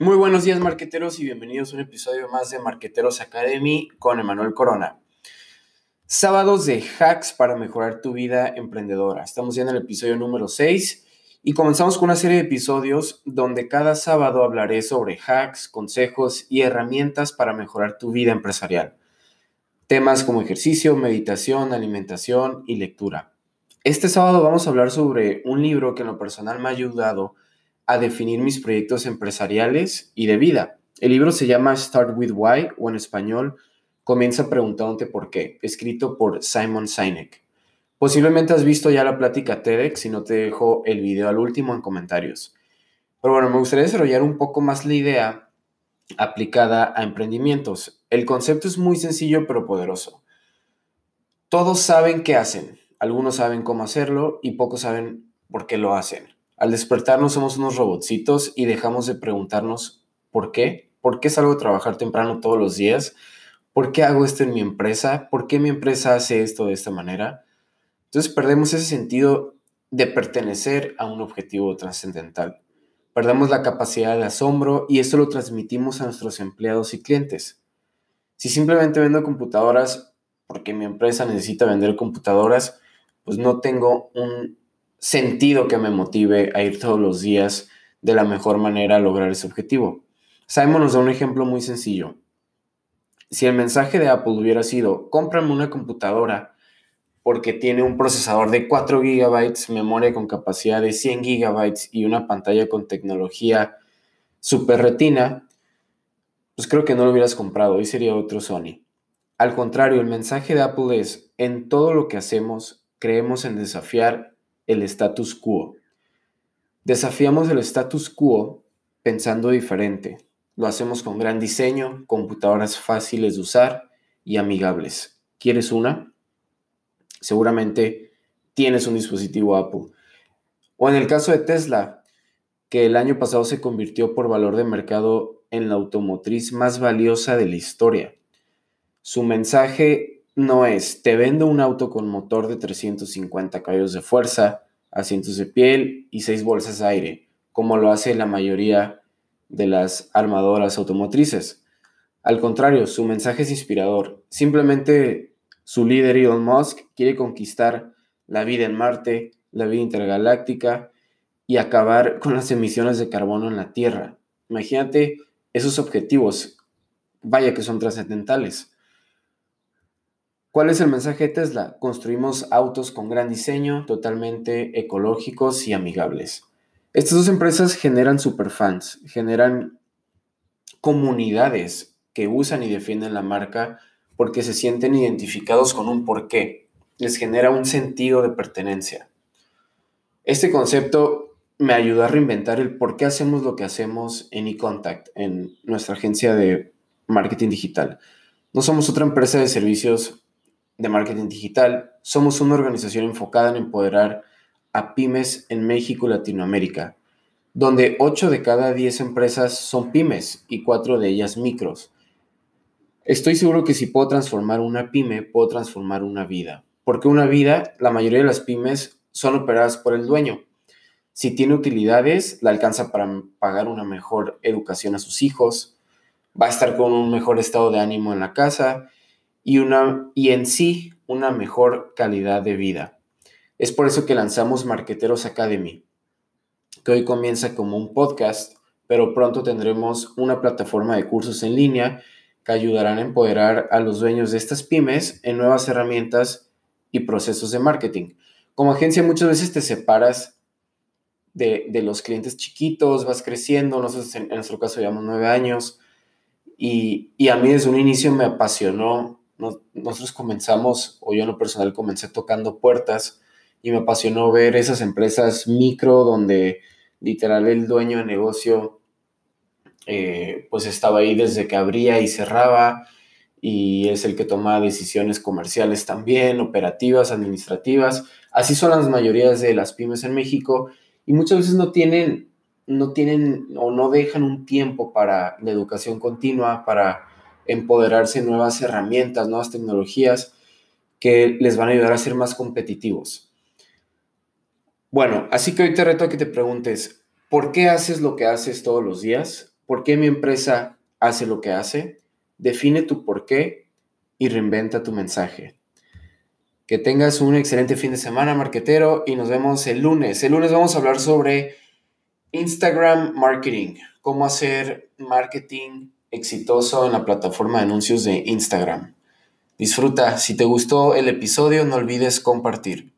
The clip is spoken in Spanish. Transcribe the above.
Muy buenos días, marqueteros, y bienvenidos a un episodio más de Marqueteros Academy con Emanuel Corona. Sábados de hacks para mejorar tu vida emprendedora. Estamos ya en el episodio número 6 y comenzamos con una serie de episodios donde cada sábado hablaré sobre hacks, consejos y herramientas para mejorar tu vida empresarial. Temas como ejercicio, meditación, alimentación y lectura. Este sábado vamos a hablar sobre un libro que en lo personal me ha ayudado a definir mis proyectos empresariales y de vida. El libro se llama Start with Why o en español Comienza preguntándote por qué, escrito por Simon Sinek. Posiblemente has visto ya la plática TEDx, si no te dejo el video al último en comentarios. Pero bueno, me gustaría desarrollar un poco más la idea aplicada a emprendimientos. El concepto es muy sencillo pero poderoso. Todos saben qué hacen, algunos saben cómo hacerlo y pocos saben por qué lo hacen. Al despertarnos somos unos robotcitos y dejamos de preguntarnos por qué. ¿Por qué salgo a trabajar temprano todos los días? ¿Por qué hago esto en mi empresa? ¿Por qué mi empresa hace esto de esta manera? Entonces perdemos ese sentido de pertenecer a un objetivo trascendental. Perdemos la capacidad de asombro y esto lo transmitimos a nuestros empleados y clientes. Si simplemente vendo computadoras porque mi empresa necesita vender computadoras, pues no tengo un sentido que me motive a ir todos los días de la mejor manera a lograr ese objetivo. Simon nos da un ejemplo muy sencillo. Si el mensaje de Apple hubiera sido, cómprame una computadora porque tiene un procesador de 4 GB, memoria con capacidad de 100 GB y una pantalla con tecnología super retina, pues creo que no lo hubieras comprado, hoy sería otro Sony. Al contrario, el mensaje de Apple es, en todo lo que hacemos, creemos en desafiar el status quo. Desafiamos el status quo pensando diferente. Lo hacemos con gran diseño, computadoras fáciles de usar y amigables. ¿Quieres una? Seguramente tienes un dispositivo Apple. O en el caso de Tesla, que el año pasado se convirtió por valor de mercado en la automotriz más valiosa de la historia. Su mensaje no es, te vendo un auto con motor de 350 caballos de fuerza, asientos de piel y seis bolsas de aire, como lo hace la mayoría de las armadoras automotrices. Al contrario, su mensaje es inspirador. Simplemente su líder Elon Musk quiere conquistar la vida en Marte, la vida intergaláctica y acabar con las emisiones de carbono en la Tierra. Imagínate esos objetivos. Vaya que son trascendentales. ¿Cuál es el mensaje de Tesla? Construimos autos con gran diseño, totalmente ecológicos y amigables. Estas dos empresas generan superfans, generan comunidades que usan y defienden la marca porque se sienten identificados con un porqué. Les genera un sentido de pertenencia. Este concepto me ayudó a reinventar el por qué hacemos lo que hacemos en eContact, en nuestra agencia de marketing digital. No somos otra empresa de servicios de marketing digital, somos una organización enfocada en empoderar a pymes en México y Latinoamérica, donde 8 de cada 10 empresas son pymes y 4 de ellas micros. Estoy seguro que si puedo transformar una pyme, puedo transformar una vida, porque una vida, la mayoría de las pymes son operadas por el dueño. Si tiene utilidades, la alcanza para pagar una mejor educación a sus hijos, va a estar con un mejor estado de ánimo en la casa y, una, y en sí una mejor calidad de vida. Es por eso que lanzamos Marqueteros Academy, que hoy comienza como un podcast, pero pronto tendremos una plataforma de cursos en línea que ayudarán a empoderar a los dueños de estas pymes en nuevas herramientas y procesos de marketing. Como agencia muchas veces te separas de, los clientes chiquitos, vas creciendo, nosotros en, nuestro caso llevamos nueve años, y, y, a mí desde un inicio me apasionó nosotros comenzamos, o yo en lo personal comencé tocando puertas y me apasionó ver esas empresas micro donde literal el dueño de negocio eh, pues estaba ahí desde que abría y cerraba y es el que toma decisiones comerciales también, operativas, administrativas. Así son las mayorías de las pymes en México y muchas veces no tienen, no tienen o no dejan un tiempo para la educación continua, para empoderarse nuevas herramientas, nuevas tecnologías que les van a ayudar a ser más competitivos. Bueno, así que hoy te reto a que te preguntes, ¿por qué haces lo que haces todos los días? por qué mi empresa hace lo que hace, define tu por qué y reinventa tu mensaje. Que tengas un excelente fin de semana, marquetero, y nos vemos el lunes. El lunes vamos a hablar sobre Instagram marketing, cómo hacer marketing exitoso en la plataforma de anuncios de Instagram. Disfruta, si te gustó el episodio no olvides compartir.